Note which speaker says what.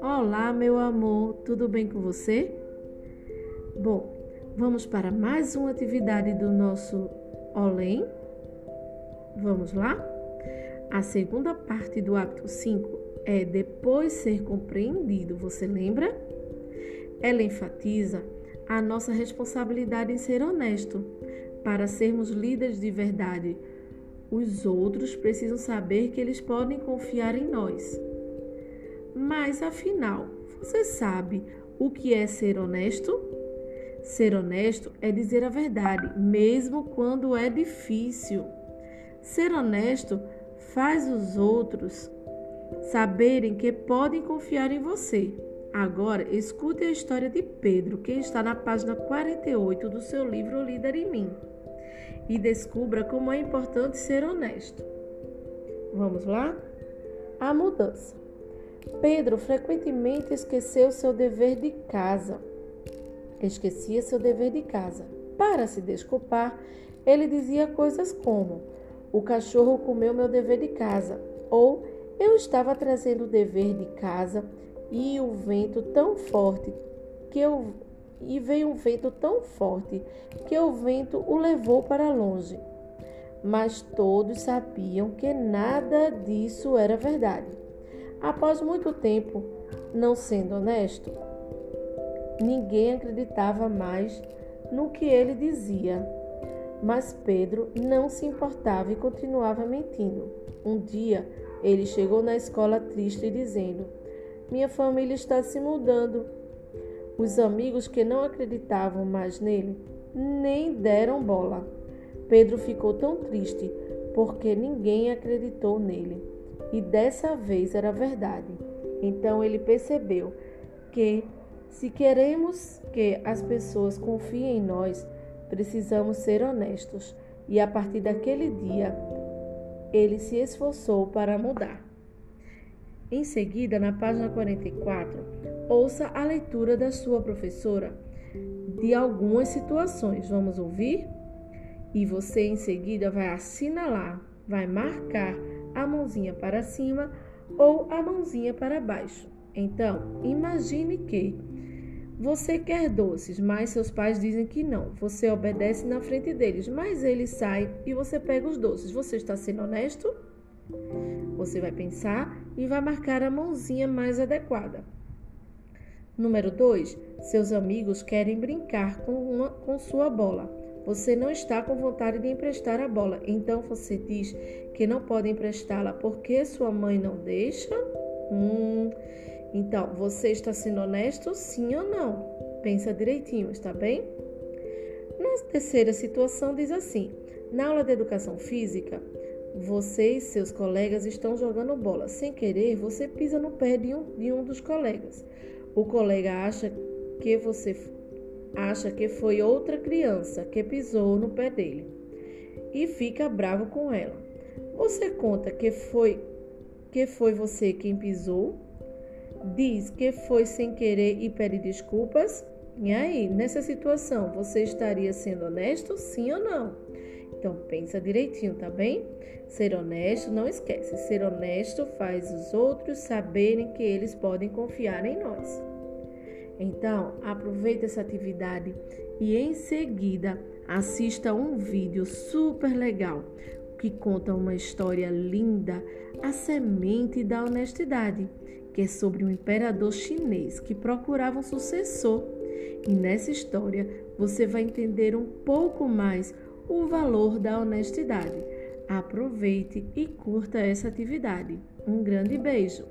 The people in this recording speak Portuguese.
Speaker 1: Olá, meu amor, tudo bem com você? Bom, vamos para mais uma atividade do nosso Olém? Vamos lá? A segunda parte do hábito 5 é depois ser compreendido, você lembra? Ela enfatiza a nossa responsabilidade em ser honesto. Para sermos líderes de verdade, os outros precisam saber que eles podem confiar em nós. Mas afinal, você sabe o que é ser honesto? Ser honesto é dizer a verdade, mesmo quando é difícil. Ser honesto faz os outros saberem que podem confiar em você. Agora, escute a história de Pedro, que está na página 48 do seu livro Líder em Mim, e descubra como é importante ser honesto. Vamos lá? A mudança. Pedro frequentemente esqueceu seu dever de casa. Esquecia seu dever de casa. Para se desculpar, ele dizia coisas como: O cachorro comeu meu dever de casa. Ou eu estava trazendo o dever de casa e o vento tão forte que eu e veio um vento tão forte que o vento o levou para longe. Mas todos sabiam que nada disso era verdade. Após muito tempo não sendo honesto, ninguém acreditava mais no que ele dizia. Mas Pedro não se importava e continuava mentindo. Um dia, ele chegou na escola triste dizendo: Minha família está se mudando. Os amigos que não acreditavam mais nele nem deram bola. Pedro ficou tão triste porque ninguém acreditou nele. E dessa vez era verdade. Então ele percebeu que, se queremos que as pessoas confiem em nós, precisamos ser honestos. E a partir daquele dia, ele se esforçou para mudar. Em seguida, na página 44, ouça a leitura da sua professora de algumas situações. Vamos ouvir? E você em seguida vai assinalar, vai marcar a mãozinha para cima ou a mãozinha para baixo. Então, imagine que você quer doces, mas seus pais dizem que não. Você obedece na frente deles, mas eles saem e você pega os doces. Você está sendo honesto? Você vai pensar e vai marcar a mãozinha mais adequada. Número 2. Seus amigos querem brincar com, uma, com sua bola. Você não está com vontade de emprestar a bola, então você diz que não pode emprestá-la porque sua mãe não deixa? Hum. Então, você está sendo honesto, sim ou não? Pensa direitinho, está bem? Na terceira situação, diz assim: na aula de educação física, você e seus colegas estão jogando bola. Sem querer, você pisa no pé de um, de um dos colegas. O colega acha que você acha que foi outra criança que pisou no pé dele e fica bravo com ela. Você conta que foi que foi você quem pisou diz que foi sem querer e pede desculpas, e aí, nessa situação, você estaria sendo honesto, sim ou não? Então pensa direitinho, tá bem? Ser honesto, não esquece, ser honesto faz os outros saberem que eles podem confiar em nós. Então, aproveite essa atividade e em seguida assista um vídeo super legal que conta uma história linda, a semente da honestidade que é sobre um imperador chinês que procurava um sucessor. E nessa história você vai entender um pouco mais o valor da honestidade. Aproveite e curta essa atividade. Um grande beijo!